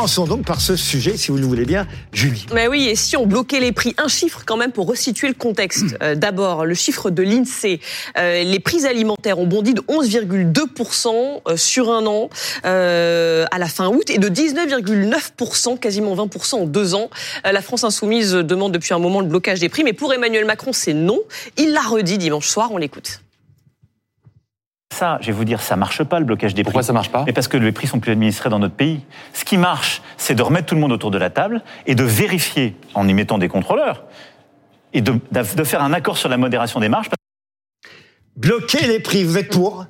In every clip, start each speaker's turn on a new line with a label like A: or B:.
A: commençons donc par ce sujet, si vous le voulez bien, Julie.
B: Mais oui, et si on bloquait les prix Un chiffre quand même pour resituer le contexte. Euh, D'abord, le chiffre de l'INSEE. Euh, les prix alimentaires ont bondi de 11,2% euh, sur un an euh, à la fin août et de 19,9%, quasiment 20% en deux ans. La France insoumise demande depuis un moment le blocage des prix, mais pour Emmanuel Macron, c'est non. Il l'a redit dimanche soir, on l'écoute.
C: Ça, je vais vous dire, ça marche pas le blocage des prix.
D: Pourquoi ça marche pas?
C: Mais parce que les prix sont plus administrés dans notre pays. Ce qui marche, c'est de remettre tout le monde autour de la table et de vérifier en y mettant des contrôleurs et de, de faire un accord sur la modération des marges.
A: Bloquer les prix, vous êtes pour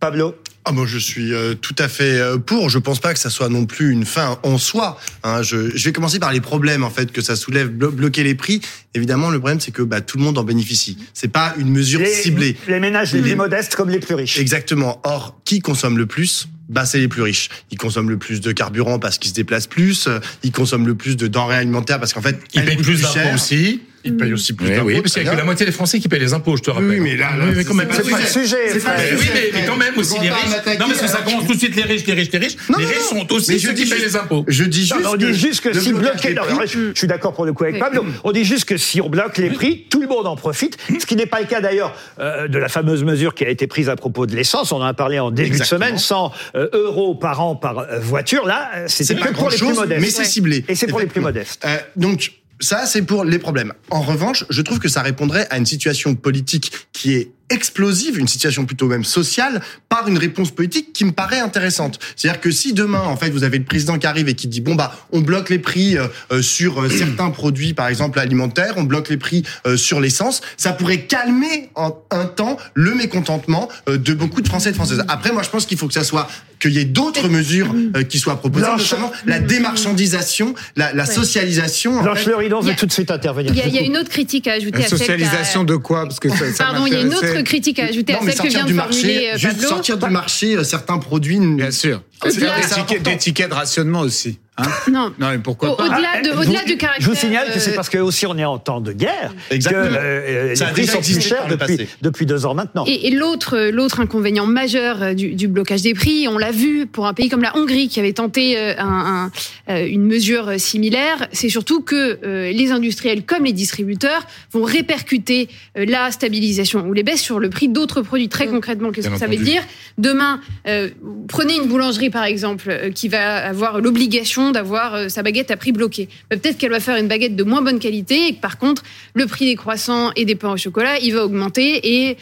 A: Pablo?
E: Ah, moi, je suis euh, tout à fait euh, pour. Je pense pas que ça soit non plus une fin en soi. Hein. Je, je, vais commencer par les problèmes en fait que ça soulève. Blo bloquer les prix. Évidemment, le problème c'est que bah, tout le monde en bénéficie. C'est pas une mesure
A: les,
E: ciblée.
A: Les ménages les plus modestes comme les plus riches.
E: Exactement. Or, qui consomme le plus? Bah, c'est les plus riches. Ils consomment le plus de carburant parce qu'ils se déplacent plus. Ils consomment le plus de denrées alimentaires parce qu'en fait,
D: ils payent plus d'impôts aussi.
E: Ils payent aussi plus
D: oui,
E: d'impôts.
D: Oui, parce qu'il y a que la moitié des Français qui payent les impôts, je te rappelle.
E: Oui, mais là, là
D: oui, mais quand même,
A: c'est pas le sujet.
E: C'est pas
D: mais,
E: le
D: oui,
E: sujet.
D: mais, mais quand même aussi les riches. Non, parce que ça commence tout de suite les riches, les riches, les riches.
E: Non,
D: les
E: non,
D: riches
E: non.
D: sont aussi
E: Mais
D: ceux
E: je
D: qui
E: dis
D: payent les impôts.
E: Je dis juste.
A: On dit juste que si bloquer, je, suis d'accord pour le coup avec Pablo. On dit juste que si on bloque les prix, tout le monde en profite. Ce qui n'est pas le cas d'ailleurs euh, de la fameuse mesure qui a été prise à propos de l'essence. On en a parlé en début de semaine, 100 euh, euros par an par euh, voiture. Là, euh, c'était
E: C'est
A: que
E: pas
A: pour les plus modestes.
E: mais c'est ciblé.
A: Et c'est pour les plus modestes.
E: Euh, donc, ça, c'est pour les problèmes. En revanche, je trouve que ça répondrait à une situation politique qui est explosive, une situation plutôt même sociale, par une réponse politique qui me paraît intéressante. C'est-à-dire que si demain, en fait, vous avez le président qui arrive et qui dit bon bah, on bloque les prix euh, euh, sur euh, certains produits, par exemple alimentaires, on bloque les prix euh, sur l'essence, ça pourrait calmer en un temps le mécontentement euh, de beaucoup de Français et de Françaises. Après, moi, je pense qu'il faut que ça soit qu'il y ait d'autres mesures euh, qui soient proposées,
A: Blanche.
E: notamment la démarchandisation, la, la socialisation.
A: Blanche
F: a-
A: tout de suite intervenir.
F: Il y, a, il y a une autre critique à ajouter
G: La
F: à celle qu'a-
G: socialisation de quoi? Parce que ça, ça
F: Pardon, il y a une autre critique à ajouter
E: Non,
F: à
E: mais
F: celle que
E: sortir
F: vient
E: du
F: de formuler
E: marché,
F: euh,
E: juste
F: Pablo.
E: sortir du marché euh, certains produits.
G: Bien sûr. Faire des
E: C'est
G: tickets, de rationnement aussi. Hein
F: Non.
G: non, mais pourquoi
F: Au-
G: pas
F: Au-delà de,
A: Ah,
F: du caractère.
A: Je vous signale que c'est
F: euh,
A: parce que aussi on est en temps de guerre
E: Exactement.
A: que euh,
E: Ça a
A: les prix sont plus chers depuis, depuis deux ans maintenant.
F: Et, et l'autre, l'autre inconvénient majeur euh, du, du blocage des prix, on l'a vu pour un pays comme la Hongrie qui avait tenté euh, un- un- euh, une mesure similaire, c'est surtout que euh, les industriels comme les distributeurs vont répercuter euh, la stabilisation ou les baisses sur le prix d'autres produits. Très concrètement, qu'est-ce que ça veut dire? Demain, euh, prenez une boulangerie par exemple euh, qui va avoir l'obligation d'avoir euh, sa baguette à prix bloqué. Bah, Peut-être qu'elle va faire une baguette de moins bonne qualité et que par contre, le prix des croissants et des pains au chocolat, il va augmenter et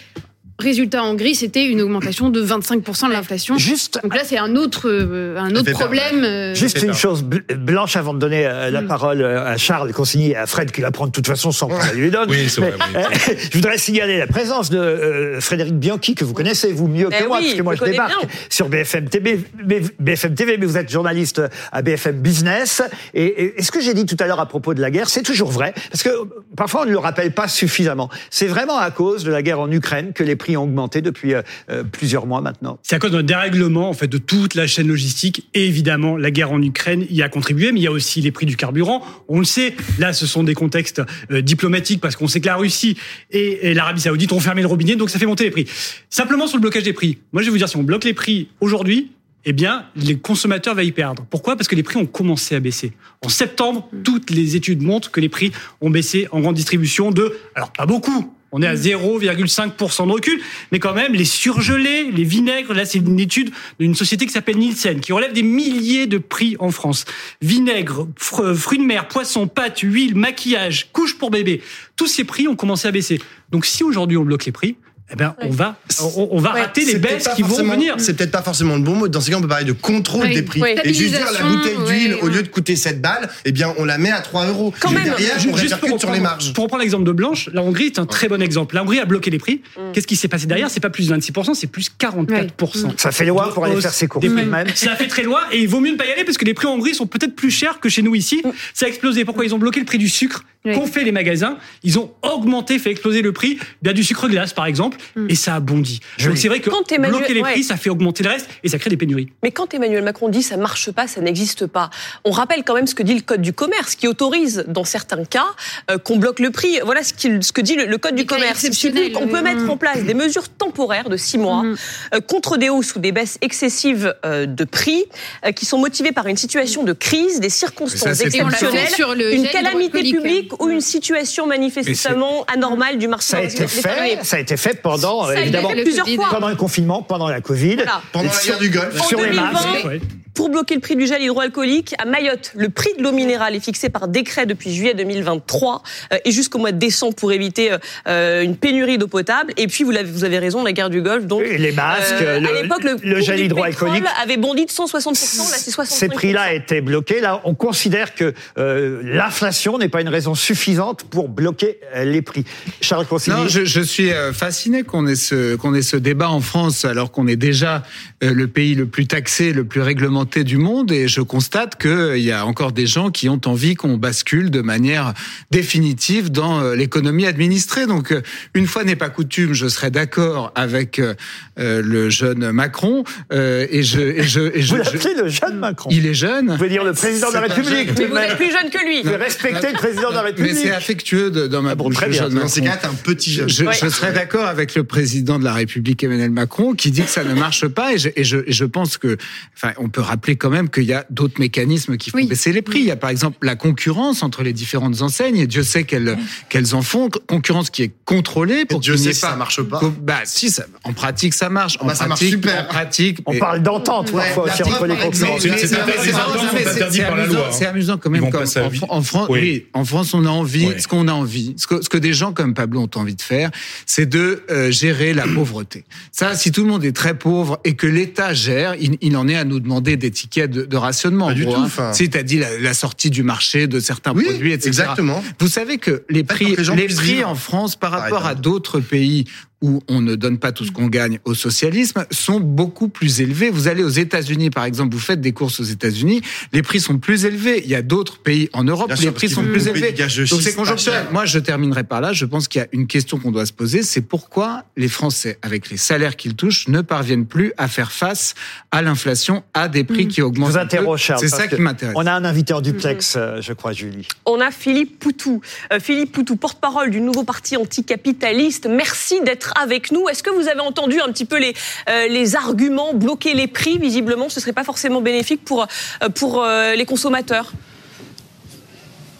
F: Résultat en gris, c'était une augmentation de 25% de l'inflation.
A: Juste
F: Donc là, c'est un autre, euh, un autre problème. euh,
A: Juste une chose bl- blanche avant de donner euh, la
F: Mm.
A: parole à Charles Consigny et à Fred qui la prend de toute façon sans qu'on lui donne.
D: Oui, c'est vrai,
A: Mais,
D: oui.
A: je voudrais signaler la présence de euh, Frédéric Bianchi que vous connaissez vous mieux que moi
B: oui,
A: parce que moi
B: je
A: débarque
B: bien.
A: sur BFM TV, B- BFM TV, mais vous êtes journaliste à BFM Business. Et, et- et ce que j'ai dit tout à l'heure à propos de la guerre, c'est toujours vrai parce que parfois on ne le rappelle pas suffisamment. C'est vraiment à cause de la guerre en Ukraine que les prix ont augmenté depuis euh, euh, plusieurs mois maintenant.
H: C'est à cause d'un dérèglement en fait de toute la chaîne logistique et évidemment la guerre en Ukraine y a contribué, mais il y a aussi les prix du carburant. On le sait, là ce sont des contextes euh, diplomatiques parce qu'on sait que la Russie et, et l'Arabie Saoudite ont fermé le robinet, donc ça fait monter les prix. Simplement sur le blocage des prix. Moi je vais vous dire si on bloque les prix aujourd'hui. Eh bien, les consommateurs vont y perdre. Pourquoi? Parce que les prix ont commencé à baisser. En septembre, toutes les études montrent que les prix ont baissé en grande distribution de, alors pas beaucoup, on est à 0,5% de recul, mais quand même, les surgelés, les vinaigres, là, c'est une étude d'une société qui s'appelle Nielsen, qui relève des milliers de prix en France. Vinaigre, fr- fruits de mer, poissons, pâtes, huile, maquillage, couches pour bébé, tous ces prix ont commencé à baisser. Donc, si aujourd'hui on bloque les prix, eh ben, on va, on, on va
B: Ouais.
H: rater les baisses qui vont venir.
E: C'est peut-être pas forcément le bon mot. Dans ces cas, on peut parler de contrôle
F: Oui.
E: des prix.
B: Oui.
E: Et juste dire la bouteille d'huile,
F: ouais,
E: au lieu de coûter 7 balles, eh bien, on la met à 3 euros.
B: Quand même.
E: derrière, on
H: Juste pour
E: sur
H: reprendre,
E: les marges.
H: pour reprendre l'exemple de Blanche, la Hongrie est un très bon exemple. La Hongrie a bloqué les prix.
B: Mm.
H: Qu'est-ce qui s'est passé derrière? C'est pas plus 26%, c'est plus 44%.
A: Ça fait loi pour aller faire ses courses de.
H: Ça fait très loin et il vaut mieux ne pas y aller parce que les prix en Hongrie sont peut-être plus chers que chez nous ici. Ça a explosé. Pourquoi Ils ont bloqué le prix du sucre
F: Oui.
H: qu'ont fait les magasins? Ils ont augmenté, fait exploser le prix bien du sucre glace par exemple. Exemple, et ça a bondi. Donc c'est vrai que
B: Quand Emmanuel-
H: bloquer les
B: ouais.
H: prix, ça fait augmenter le reste et ça crée des pénuries.
B: Mais quand Emmanuel Macron dit ça marche pas, ça n'existe pas, on rappelle quand même ce que dit le code du commerce, qui autorise dans certains cas euh, qu'on bloque le prix. Voilà ce, qu'il- ce que dit le, le code du commerce.
F: Exceptionnels,
B: qu'on peut mettre en place des mesures temporaires de six mois
F: Mhm.
B: euh, contre des hausses ou des baisses excessives euh, de prix euh, qui sont motivées par une situation de crise, des circonstances
F: on
B: exceptionnelles,
F: fait sur le
B: une calamité publique ou une situation manifestement anormale du marché.
A: Ça a été fait, ça a été fait pendant, évidemment,
B: plusieurs fois.
A: pendant le confinement, pendant la Covid.
B: Voilà.
E: Pendant la
A: Sur-
E: guerre du Golfe.
B: En
A: Sur les
B: 2020,
A: masques.
B: Pour bloquer le prix du gel hydroalcoolique, à Mayotte, le prix de l'eau minérale est fixé par décret depuis juillet 2023 euh, et jusqu'au mois de décembre pour éviter euh, euh, une pénurie d'eau potable. Et puis, vous, avez raison, la guerre du Golfe. Donc,
A: Et les masques,
B: euh,
A: le,
B: à l'époque, le,
A: gel hydroalcoolique.
B: avait bondi de 160%, là c'est 65%.
A: Ces prix-là étaient bloqués. Là, on considère que euh, l'inflation n'est pas une raison suffisante pour bloquer les prix. Charles Consigny.
G: Non, je, je suis fasciné qu'on ait ce qu'on ait ce débat en France alors qu'on est déjà le pays le plus taxé, le plus réglementé du monde et je constate qu'il y a encore des gens qui ont envie qu'on bascule de manière définitive dans euh, l'économie administrée. Donc euh, une fois n'est pas coutume, je serais d'accord avec euh, euh, le jeune Macron euh, et je et je, et je-
A: Vous
G: je-
A: l'appelez le jeune Macron.
G: il est jeune.
A: Vous pouvez dire le président de la
G: C'est
A: République.
B: Mais vous êtes plus jeune que lui.
A: Vous respectez le président de la
G: Mais
A: République.
G: c'est affectueux de, dans ma
A: Ah bon,
G: bouche.
A: très bien.
G: jeune
E: Dans ces
G: Macron.
E: cas, t'es un petit jeune.
G: Je,
B: Ouais.
G: je serais d'accord avec le président de la République Emmanuel Macron qui dit que ça ne marche pas et je, et je, et je pense que, enfin, on peut rappeler quand même qu'il y a d'autres mécanismes qui font
F: Oui.
G: baisser les prix. Il y a par exemple la concurrence entre les différentes enseignes et Dieu sait qu'elles qu'elles en font. Concurrence qui est contrôlée pour
E: Dieu sait
G: ait
E: que
G: pas.
E: ça marche pas.
G: Bah si, ça, en pratique ça marche. En
E: Bah, ça marche
G: pratique,
E: super.
G: En pratique,
A: On
G: mais-
A: parle d'entente
E: Ouais,
A: parfois aussi entre les concurrents.
D: c'est-
G: amusant, quand même. Comme en, France,
D: Oui.
G: oui, en France, on a envie, ce qu'on a envie, ce que, ce que des gens comme Pablo ont envie de faire, c'est de euh, gérer la pauvreté. Ça, si tout le monde est très pauvre et que l'État gère, il, il en est à nous demander des tickets de, de rationnement.
E: Pas du tout,
G: hein. Si t'as dit la, la sortie du marché de certains
E: Oui,
G: produits, etc.
E: exactement.
G: Vous savez que les prix,
E: les
G: prix en France par rapport à d'autres pays où on ne donne pas tout ce qu'on gagne au socialisme sont beaucoup plus élevés. Vous allez aux États-Unis, par exemple, vous faites des courses aux États-Unis, les prix sont plus élevés. Il y a d'autres pays en Europe
E: Bien
G: où
E: sûr,
G: les prix sont plus élevés. Donc c'est conjoncturel. Moi, je terminerai par là. Je pense qu'il y a une question qu'on doit se poser, c'est pourquoi les Français, avec les salaires qu'ils touchent, ne parviennent plus à faire face à l'inflation, à des prix qui
A: Je
G: augmentent.
A: vous
G: un peu.
A: interroge, Charles.
G: C'est ça qui m'intéresse.
A: On a un invité en duplex, euh, je crois, Julie.
B: On a Philippe Poutou. Euh, Philippe Poutou, porte-parole du nouveau parti anticapitaliste. Merci d'être avec nous. Est-ce que vous avez entendu un petit peu les, euh, les arguments bloquer les prix? Visiblement, ce serait pas forcément bénéfique pour, euh, pour euh, les consommateurs.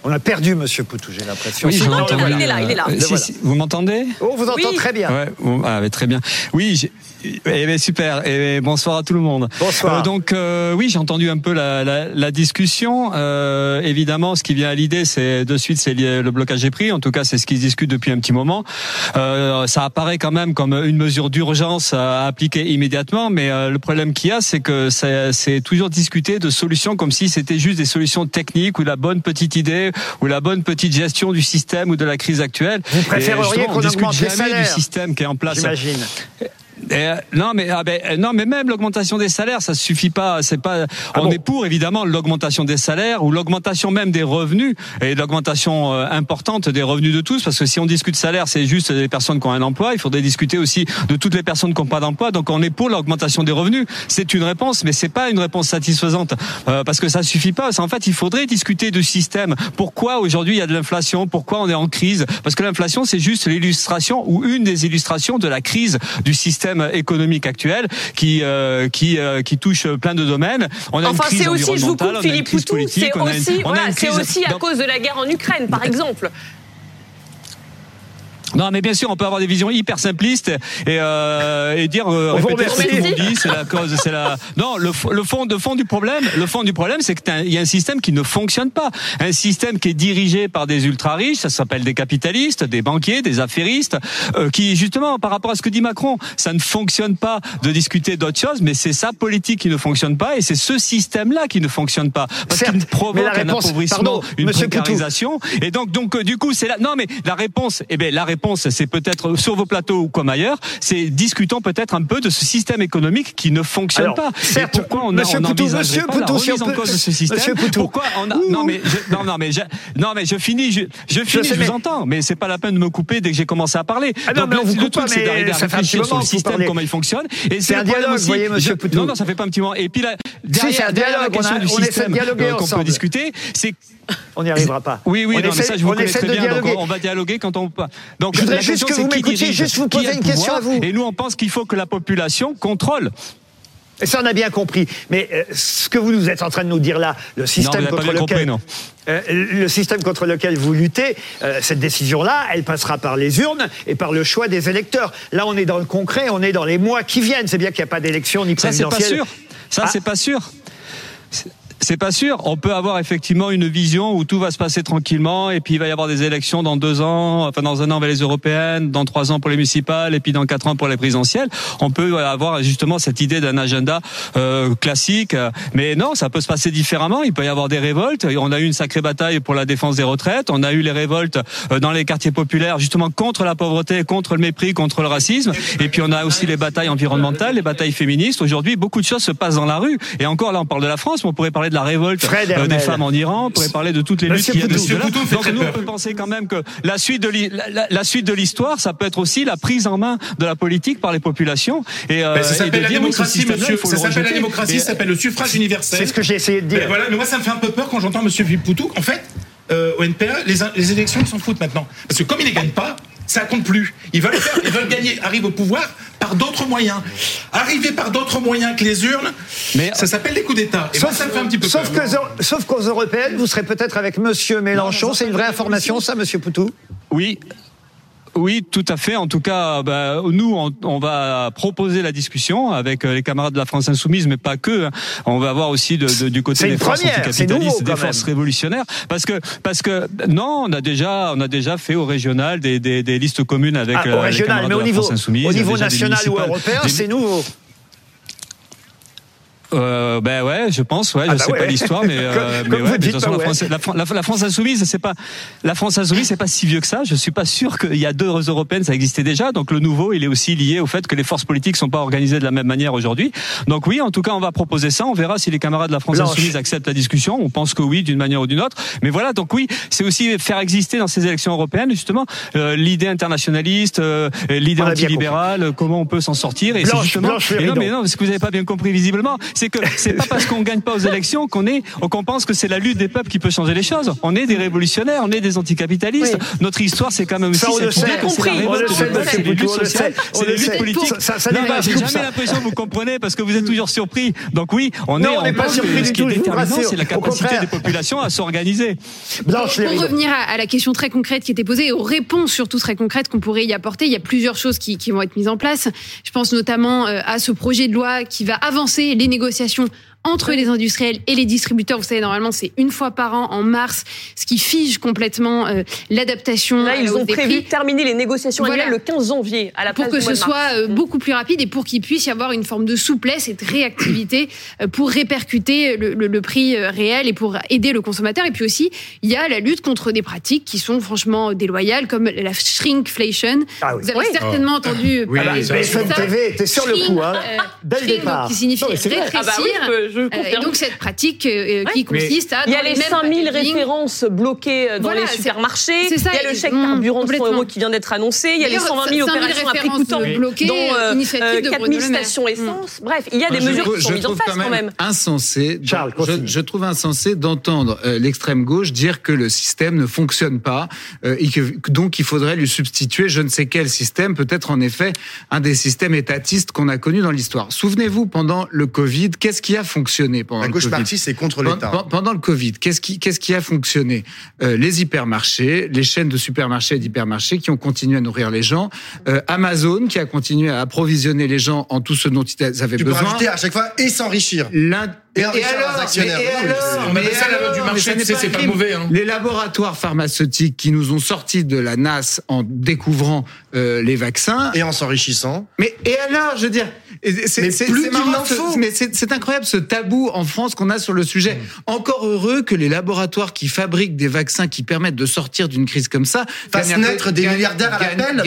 A: On a perdu Monsieur Poutou, j'ai l'impression.
I: Oui, je
A: non,
B: non, il est là, il est là.
A: Le
I: si,
A: voilà.
I: si, vous m'entendez?
A: Oh, on vous entend
B: Oui.
A: très bien.
I: Ouais, ah, très bien. Oui, j'ai- eh ben, super. Et bonsoir à tout le monde.
A: Bonsoir.
I: Euh, donc euh, oui, j'ai entendu un peu la, la, la discussion. Euh, évidemment, ce qui vient à l'idée, c'est de suite, c'est le blocage des prix. En tout cas, c'est ce qui se discute depuis un petit moment. Euh, ça apparaît quand même comme une mesure d'urgence à appliquer immédiatement, mais euh, le problème qu'il y a, c'est que c'est toujours discuté de solutions comme si c'était juste des solutions techniques ou la bonne petite idée ou la bonne petite gestion du système ou de la crise actuelle.
A: Vous préféreriez qu'on augmente les
I: jamais du
A: salaires
I: système qui est en place.
A: J'imagine.
I: Euh, non mais ah ben, euh, non mais même l'augmentation des salaires ça suffit pas c'est pas
A: Ah
I: on
A: bon
I: est pour évidemment l'augmentation des salaires ou l'augmentation même des revenus et l'augmentation euh, importante des revenus de tous parce que si on discute salaire c'est juste des personnes qui ont un emploi il faudrait discuter aussi de toutes les personnes qui n'ont pas d'emploi donc on est pour l'augmentation des revenus. C'est une réponse mais c'est pas une réponse satisfaisante euh, parce que ça suffit pas. En fait il faudrait discuter du système. Pourquoi aujourd'hui il y a de l'inflation? Pourquoi on est en crise? Parce que l'inflation c'est juste l'illustration ou une des illustrations de la crise du système économique actuel qui euh, qui euh, qui touche plein de domaines. On a une
B: Enfin,
I: crise
B: c'est aussi, je vous coupe
I: une
B: Philippe
I: crise
B: Poutou, c'est
I: une-
B: aussi, voilà,
I: une crise-
B: aussi à cause de la guerre en Ukraine, par exemple.
I: Non, mais bien sûr, on peut avoir des visions hyper simplistes et, euh, et dire euh, répéter ce que tout le monde dit, c'est la cause, c'est la. Non, le, le fond, le fond du problème, le fond du problème, c'est qu'il y a un système qui ne fonctionne pas, un système qui est dirigé par des ultra riches, ça s'appelle des capitalistes, des banquiers, des affairistes, euh, qui justement, par rapport à ce que dit Macron, ça ne fonctionne pas de discuter d'autres choses, mais c'est sa politique qui ne fonctionne pas et c'est ce système-là qui ne fonctionne pas parce qu'il provoque un appauvrissement,
A: pardon,
I: une précarisation et donc donc euh, du coup c'est là. Non, mais la réponse, eh ben la réponse réponse, c'est peut-être sur vos plateaux ou comme ailleurs, c'est discutons peut-être un peu de ce système économique qui ne fonctionne
A: Alors,
I: pas.
A: certes,
I: Et pourquoi on
A: Monsieur
I: on
A: Poutou, Monsieur
I: pas la
A: Poutou, si
I: remise en cause de ce système
A: Monsieur Poutou.
I: Pourquoi on a, non mais je, non non mais je, non mais je finis je, je finis je,
A: mais-
I: vous entends mais c'est pas la peine de me couper dès que j'ai commencé à parler.
A: Ah non,
I: Donc
A: mais on vous
I: le
A: coupe pas,
I: c'est d'arriver à réfléchir sur le système comment il fonctionne et
A: C'est un dialogue,
I: aussi,
A: voyez, monsieur
I: je-
A: Poutou.
I: Non non ça fait pas un petit moment et puis là derrière, la question du système qu'on peut discuter c'est
A: On n'y arrivera pas.
I: oui, oui,
A: on
I: non, mais ça, je vous
A: on
I: connais très bien. Donc, on va dialoguer quand on. Donc,
A: Je voudrais juste que vous m'écoutiez, juste vous poser une question à vous.
I: Et nous, on pense qu'il faut que la population contrôle.
A: Et ça, on a bien compris. Mais euh, ce que vous nous êtes en train de nous dire là, le système contre lequel,
I: compris, non.
A: Euh, le système contre lequel vous luttez, euh, cette décision-là, elle passera par les urnes et par le choix des électeurs. Là, on est dans le concret, on est dans les mois qui viennent. C'est bien qu'il n'y a pas d'élection ni
I: Ça, c'est pas
A: présidentielle.
I: sûr. Ça,
A: Ah.
I: c'est pas sûr. C'est- pas sûr. On peut avoir effectivement une vision où tout va se passer tranquillement et puis il va y avoir des élections dans deux ans, enfin dans un an vers les européennes, dans trois ans pour les municipales et puis dans quatre ans pour les présidentielles. On peut avoir justement cette idée d'un agenda euh, classique, mais non, ça peut se passer différemment. Il peut y avoir des révoltes. On a eu une sacrée bataille pour la défense des retraites. On a eu les révoltes euh, dans les quartiers populaires justement contre la pauvreté, contre le mépris, contre le racisme. Et puis on a aussi les batailles environnementales, les batailles féministes. Aujourd'hui, beaucoup de choses se passent dans la rue. Et encore là, on parle de la France, mais on pourrait parler de la révolte
A: Fred
I: euh, des femmes en Iran. On pourrait parler de toutes les luttes
A: Monsieur
I: qu'il y a Donc nous, on peut penser quand même que la suite de l'hi- la, la- la suite de l'histoire, ça peut être aussi la prise en main de la politique par les populations. Et, euh,
D: Ben, ça s'appelle la démocratie, monsieur. Ça
I: le
D: s'appelle la démocratie, ça s'appelle le suffrage universel.
A: C'est ce que j'ai essayé de dire.
D: Ben voilà, mais moi ça me fait un peu peur quand j'entends Monsieur Poutou. En fait, euh, au NPA, les, les élections ils s'en foutent maintenant. Parce que comme ils les gagnent pas, ça compte plus. Ils veulent faire, ils veulent gagner, arriver au pouvoir par d'autres moyens. Arriver par d'autres moyens que les urnes,
I: Mais-
D: ça s'appelle les coups d'État. Et moi, ça me fait un petit peu
A: sauf,
D: peur.
A: que, sauf qu'aux européennes, vous serez peut-être avec Monsieur Mélenchon. C'est une vraie information, ça, Monsieur Poutou?
I: Oui. Oui, tout à fait. En tout cas, bah, nous, on, on va proposer la discussion avec euh, les camarades de la France insoumise, mais pas que. hein. On va avoir aussi de, de- du côté des forces anticapitalistes, des forces révolutionnaires, parce que parce que non, on a déjà on a déjà fait au régional des, des, des listes communes avec
A: Ah,
I: euh,
A: Au
I: les
A: régional,
I: camarades
A: mais
I: de
A: au
I: la
A: niveau,
I: France insoumise.
A: au niveau national ou européen, c'est nouveau.
I: Euh, ben ouais, je pense, ouais,
A: Ah
I: je
A: bah
I: sais
A: ouais.
I: pas l'histoire, mais, euh,
A: Comme-
I: mais
A: comme
I: ouais, de toute façon, la. France, la, la- la France insoumise, c'est pas la France insoumise, c'est pas si vieux que ça. Je suis pas sûr qu'il y a deux européennes, ça existait déjà. Donc le nouveau, il est aussi lié au fait que les forces politiques sont pas organisées de la même manière aujourd'hui. Donc oui, en tout cas, on va proposer ça. On verra si les camarades de la France
A: Blanche.
I: insoumise acceptent la discussion. On pense que oui, d'une manière ou d'une autre. Mais voilà, donc oui, c'est aussi faire exister dans ces élections européennes justement euh, l'idée internationaliste, euh, l'idée antilibérale, comment on peut s'en sortir. Et
A: Blanche,
I: justement.
A: Blanche
I: et non, mais non, ce que vous n'avez pas bien compris visiblement, c'est que c'est pas parce qu'on gagne pas aux élections qu'on est, qu'on pense que c'est la lutte des peuples qui peut changer les choses. On est des révolutionnaires, on est des anticapitalistes. Notre histoire, c'est quand même aussi
A: Ça, on le sait.
I: idée que c'est la
A: On le sait,
I: des c'est les luttes sociales, c'est les luttes politiques.
A: Ça- ça
I: Non, j'ai jamais l'impression que vous comprenez parce que vous êtes toujours surpris. Donc oui, on
A: Non,
I: est,
A: on n'est pas surpris du
I: ce qui est
A: tout,
I: c'est la capacité des populations à s'organiser.
F: Pour revenir à, la question très concrète qui était posée, et aux réponses surtout très concrètes qu'on pourrait y apporter, il y a plusieurs choses qui, qui vont être mises en place. Je pense notamment euh, à ce projet de loi qui va avancer les négociations négociation entre les industriels et les distributeurs. Vous savez, normalement, c'est une fois par an en mars, ce qui fige complètement euh, l'adaptation
B: Là,
F: la
B: ils ont
F: des
B: prévu de terminer les négociations
F: Voilà.
B: annuelles le 15 janvier à la
F: pour
B: place
F: que
B: du
F: ce
B: mois de mars.
F: soit euh, beaucoup plus rapide et pour qu'il puisse y avoir une forme de souplesse et de réactivité euh, pour répercuter le, le- le prix euh, réel et pour aider le consommateur. Et puis aussi, il y a la lutte contre des pratiques qui sont franchement déloyales, comme la shrinkflation.
A: Ah oui.
F: Vous avez
B: Oui.
F: certainement entendu
G: Oui,
F: parler
G: ça,
F: de
A: BFM
F: ça.
A: TV était sur le coup, hein,
F: Shrink,
A: dès le départ.
F: donc, Qui signifie
A: Non, mais c'est vrai.
F: rétrécir.
B: Ah bah oui, je,
F: Euh, et
B: confirme.
F: donc cette pratique euh, qui
B: Ouais.
F: consiste à
B: Il y a
F: dans
B: les
F: mêmes
B: 5000
F: packaging,
B: références bloquées euh, dans
F: Voilà,
B: les supermarchés.
F: c'est ça,
B: il y a le
F: et-
B: chèque
F: mm,
B: carburant de 100
F: complètement.
B: euros qui vient d'être annoncé. Il y a les
F: D'ailleurs,
B: 120 000
F: 5000
B: opérations à prix coûtant,
F: bloquées,
B: dont euh,
F: initiative
B: euh,
F: de
B: 4
F: Bruno
B: 000
F: Le Maire.
B: stations
F: Mm.
B: essence. Bref, il y a des mesures qui sont mises en place quand même.
G: insensé.
A: Charles,
G: je, trouve insensé d'entendre euh, l'extrême gauche dire que le système ne fonctionne pas euh, et que donc il faudrait lui substituer je ne sais quel système, peut-être en effet un des systèmes étatistes qu'on a connus dans l'histoire. Souvenez-vous pendant le Covid, qu'est-ce qui a fonctionné pendant
E: La
G: le
E: gauche
G: Covid
E: partie, c'est contre l'État.
G: pen- Pendant le Covid, qu'est-ce qui, qu'est-ce qui a fonctionné? Euh, Les hypermarchés, les chaînes de supermarchés et d'hypermarchés qui ont continué à nourrir les gens, euh, Amazon qui a continué à approvisionner les gens en tout ce dont ils avaient
E: Tu peux
G: besoin.
E: rajouter à chaque fois et s'enrichir. Et leurs actionnaires.
G: mais et alors, mais
D: ça loi du
G: alors,
D: marché,
G: mais
D: tu sais, c'est pas mauvais, hein.
G: Les laboratoires pharmaceutiques qui nous ont sortis de la NAS en découvrant euh, les vaccins.
E: Et en s'enrichissant.
G: Mais et alors, je veux dire, c'est-
E: Mais
G: c'est- mais incroyable ce tabou en France qu'on a sur le sujet.
E: Mm.
G: Encore heureux que les laboratoires qui fabriquent des vaccins qui permettent de sortir d'une crise comme ça
E: Fassent naître des milliardaires à l'appel,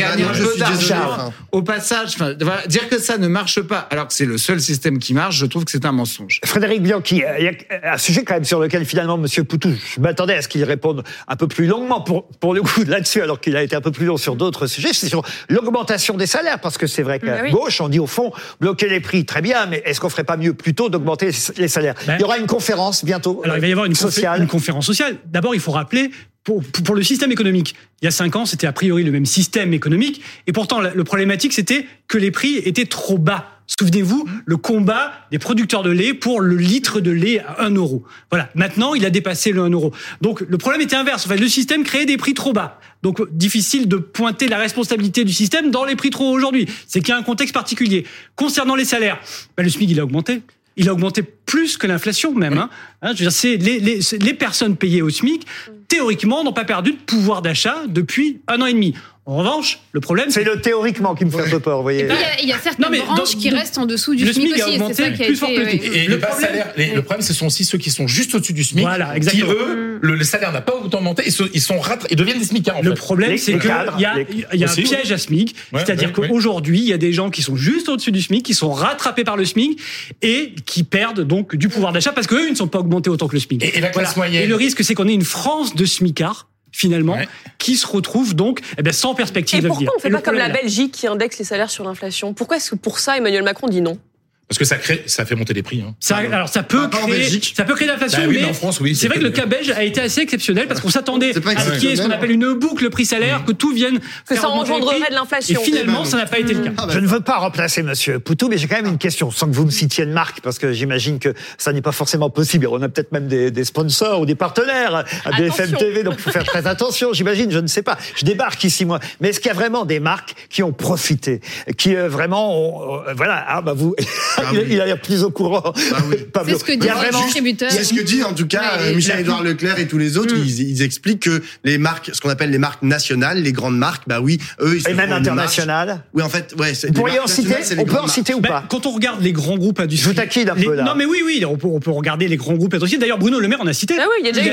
E: bah.
G: Au passage, voilà, dire que ça ne marche pas alors que c'est le seul système qui marche, je trouve que c'est un mensonge.
A: Frédéric Bianchi, euh, il y a un sujet quand même sur lequel finalement Monsieur Poutou, je m'attendais à ce qu'il réponde un peu plus longuement pour, pour le coup là-dessus, alors qu'il a été un peu plus long sur d'autres sujets, c'est sur l'augmentation des salaires, parce que c'est vrai qu'à
B: oui.
A: gauche, on dit au fond, bloquer les prix, très bien, mais est-ce qu'on ferait pas mieux plutôt d'augmenter les salaires?
H: Ben-
A: Il y aura une conférence bientôt
H: Alors, il va y avoir une, confé-
A: sociale.
H: une conférence sociale. D'abord, il faut rappeler, pour, pour le système économique, il y a cinq ans, c'était a priori le même système économique, et pourtant, la- le problématique, c'était que les prix étaient trop bas. Souvenez-vous, le combat des producteurs de lait pour le litre de lait à 1 euro. Voilà. Maintenant, il a dépassé le 1 euro. Donc, le problème était inverse. En fait, le système créait des prix trop bas. Donc, difficile de pointer la responsabilité du système dans les prix trop hauts aujourd'hui. C'est qu'il y a un contexte particulier. Concernant les salaires, ben, le SMIC, il a augmenté. Il a augmenté plus que l'inflation même. Hein. Hein, je veux dire, c'est les, les, les personnes payées au SMIC, théoriquement, n'ont pas perdu de pouvoir d'achat depuis un an et demi. En revanche, le problème,
A: C'est le théoriquement qui me fait un peu peur, vous voyez.
F: Il y a, il y a certaines
H: Non, mais
F: branches
H: dans-
F: qui
H: dans-
F: restent en dessous du
H: le
F: SMIC, aussi. C'est ça qui a
H: plus fort que le.
D: Et
H: Le problème-
D: salaires, les- le problème, ce sont aussi ceux qui sont juste au-dessus du SMIC.
H: Voilà,
D: qui
H: exactement.
D: eux, le, le salaire n'a pas autant augmenté et se- ils sont rat- ils deviennent des SMICards en
H: Le
D: fait.
H: problème, c'est qu'il y a, y a un piège à SMIC.
D: Ouais,
H: C'est-à-dire
D: ouais, ouais.
H: qu'aujourd'hui, il y a des gens qui sont juste au-dessus du SMIC, qui sont rattrapés par le SMIC et qui perdent donc du pouvoir d'achat parce qu'eux, ils ne sont pas augmentés autant que le SMIC.
D: Et- et la classe moyenne
H: Et le risque, c'est qu'on ait une France de SMICards finalement,
D: Ouais.
H: qui se retrouve donc eh ben, sans perspective
B: Et pourquoi on ne fait pas comme la. Belgique qui indexe les salaires sur l'inflation? Pourquoi est-ce que pour ça Emmanuel Macron dit non?
D: Parce que ça crée, ça fait monter les prix. Hein.
H: Ça, alors ça peut créer,
E: Belgique.
H: ça peut créer de l'inflation,
D: Bah oui,
H: mais
D: mais en France, oui,
H: c'est vrai que le cas belge a été assez exceptionnel parce qu'on s'attendait à ce qu'il y ait ce qu'on appelle une boucle prix-salaire, que tout vienne
B: Que
H: faire
B: ça engendrerait
H: prix.
B: de l'inflation.
H: Et finalement, ça n'a pas été le cas.
E: Ah bah,
A: Je ne veux pas remplacer Monsieur Poutou, mais j'ai quand même une question, sans que vous me citiez de marque, parce que j'imagine que ça n'est pas forcément possible. On a peut-être même des, des sponsors ou des partenaires à BFM. TV, donc il faut faire très attention, j'imagine, je ne sais pas. Je débarque ici, moi. Mais est-ce qu'il y a vraiment des marques qui ont profité, qui euh, vraiment ont... euh, voilà, ah bah vous, il,
E: oui.
A: il a l'air plus au courant.
E: oui.
A: Pablo.
F: C'est ce que
A: Il y a.
E: C'est ce que dit en tout cas
F: Ouais,
E: euh, Michel-Édouard Leclerc et tous les autres.
A: Mm.
E: Ils, ils expliquent que les marques, ce qu'on appelle les marques nationales, les grandes marques, bah oui, eux ils se
A: Et même
E: font une marge.
A: international.
E: Oui, en fait, ouais.
A: Vous pourriez en citer On peut en citer ou
H: Ben,
A: pas
H: quand on regarde les grands groupes industriels,
A: Je vous taquine un peu, là.
H: Non, mais oui, oui, on peut, on peut regarder les grands groupes industriels. D'ailleurs, Bruno Le Maire en a cité.
B: Ah oui, il y a déjà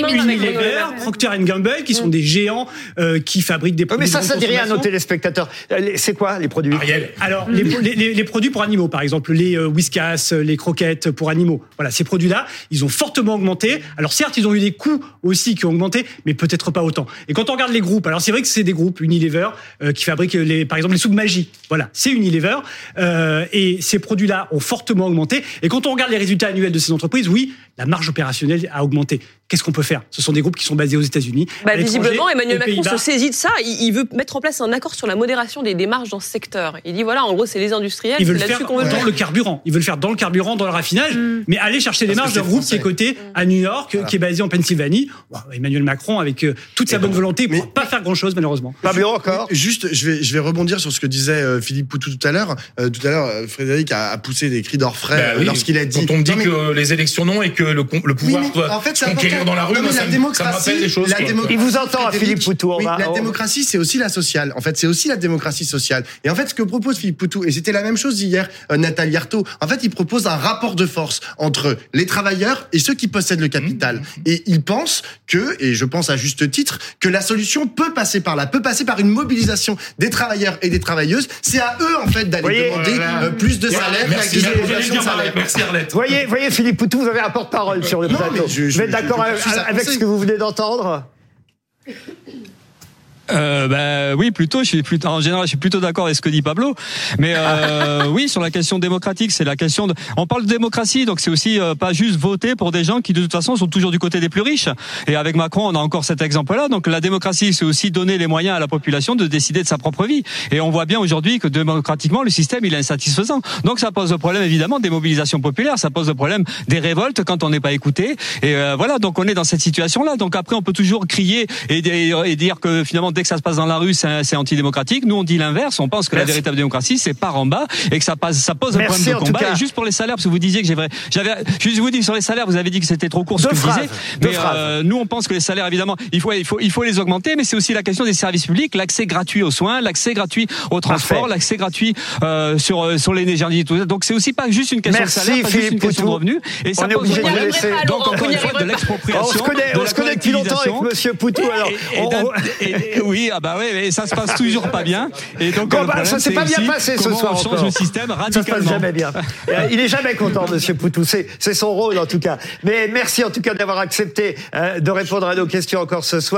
H: Unilever. Procter Gamble, qui sont des géants euh, qui fabriquent des
A: Oui,
H: produits.
A: mais ça, ça dit rien à nos téléspectateurs. Euh, C'est quoi les produits?
D: Ariel.
H: Alors, les- les produits pour animaux, par exemple, les euh, whiskas, euh, les croquettes pour animaux, voilà, ces produits-là, ils ont fortement augmenté. Alors, certes, ils ont eu des coûts aussi qui ont augmenté, mais peut-être pas autant. Et quand on regarde les groupes, alors c'est vrai que c'est des groupes Unilever euh, qui fabriquent, les, par exemple, les soupes magie. Voilà, c'est Unilever. Et ces produits-là ont fortement augmenté. Et quand on regarde les résultats annuels de ces entreprises, oui, la marge opérationnelle a augmenté. Qu'est-ce qu'on peut faire? Ce sont des groupes qui sont basés aux États-Unis.
B: Bah, visiblement, Emmanuel Macron se saisit de ça. Il, il veut mettre en place un accord sur la modération des démarches dans ce secteur. Il dit voilà, en gros, c'est les industriels,
H: Ils veulent le faire
B: veut
H: dans le carburant. Ils veulent le faire dans le carburant, dans le raffinage, mais aller chercher
E: Parce
H: marges d'un groupe qui est coté à New York, qui est basé en Pennsylvanie. Bon, Emmanuel Macron, avec euh, toute sa bonne volonté, ne pourra pas faire grand-chose, malheureusement.
A: Pablo encore
E: Juste, je vais, je vais rebondir sur ce que disait euh, Philippe Poutou tout à l'heure. Euh, tout à l'heure, Frédéric a, poussé des cris d'orfraie
D: Bah oui.
E: lorsqu'il a dit.
D: Quand on me dit que les élections non et que le, le
E: Oui,
D: pouvoir doit
E: en fait,
D: conquérir dans la rue,
E: Non,
D: moi, ça,
E: la
D: me- ça me
E: démocratie,
D: rappelle des choses.
E: démocratie-
A: Il vous entend,
E: Frédéric,
A: Philippe Poutou. on
E: Oui,
A: va-
E: la démocratie, c'est aussi la sociale. En fait, c'est aussi la démocratie sociale. Et en fait, ce que propose Philippe Poutou, et c'était la même chose hier, euh, Nathalie Arthaud, en fait, il propose un rapport de force entre les travailleurs et ceux qui possèdent le capital.
A: Mmh.
E: Et il pense que, et je pense à juste titre, que la solution peut passer par là, peut passer par une mobilisation des travailleurs et des travailleuses. C'est à eux, en fait, d'aller demander
H: voilà.
E: euh, plus de salaire,
D: Merci,
E: avec des
D: merci, Arlette.
A: Voyez, voyez Philippe Poutou, vous avez un sur le plateau.
E: je-
A: vous
E: je-
A: êtes d'accord avec, ce que vous venez d'entendre?
I: Euh, bah, oui, plutôt. Je suis plutôt, en général, je suis plutôt d'accord avec ce que dit Pablo. Mais euh, oui, sur la question démocratique, c'est la question. De, on parle de démocratie, donc c'est aussi euh, pas juste voter pour des gens qui de toute façon sont toujours du côté des plus riches. Et avec Macron, on a encore cet exemple-là. Donc la démocratie, c'est aussi donner les moyens à la population de décider de sa propre vie. Et on voit bien aujourd'hui que démocratiquement, le système il est insatisfaisant. Donc ça pose le problème évidemment des mobilisations populaires, ça pose le problème des révoltes quand on n'est pas écouté. Et euh, voilà, donc on est dans cette situation-là. Donc après, on peut toujours crier et, et- et dire que finalement dès que ça se passe dans la rue, c'est antidémocratique. Nous, on dit l'inverse. On pense que la véritable démocratie, c'est par en bas et que ça passe, ça pose un
A: Merci,
I: problème de combat. Et juste pour les salaires, parce que vous disiez que j'avais, j'avais, je vous dis sur les salaires, vous avez dit que c'était trop court ce
A: Deux
I: que
A: phrases,
I: disais.
A: deux
I: Mais
A: phrases.
I: euh, nous, on pense que les salaires, évidemment, il faut, il faut, il faut les augmenter, mais c'est aussi la question des services publics, l'accès gratuit aux soins, l'accès gratuit au transport,
A: Parfait.
I: l'accès gratuit euh, sur euh, sur l'énergie, tout ça. Donc c'est aussi pas juste une question
A: Merci,
I: de salaire, pas juste une question
A: Poutou.
I: de revenus. Et ça
A: On est
I: pose
A: obligé de
I: problème.
A: laisser-
I: Donc
B: Laurent,
I: encore
B: vous n'y
I: une fois, de l'expropriation.
A: On se connaît, on se connaît depuis longtemps avec. Monsieur Poutou. Alors,
I: Oui, ah bah oui, mais ça se passe toujours pas bien. Et donc,
A: Bon, bah,
I: problème,
A: ça s'est pas bien passé ce soir
I: on change
A: encore.
I: le système
A: Ça se passe
I: radicalement.
A: jamais bien. Euh, Il est jamais content, Monsieur Poutou. C'est c'est son rôle en tout cas. Mais merci en tout cas d'avoir accepté euh, de répondre à nos questions encore ce soir.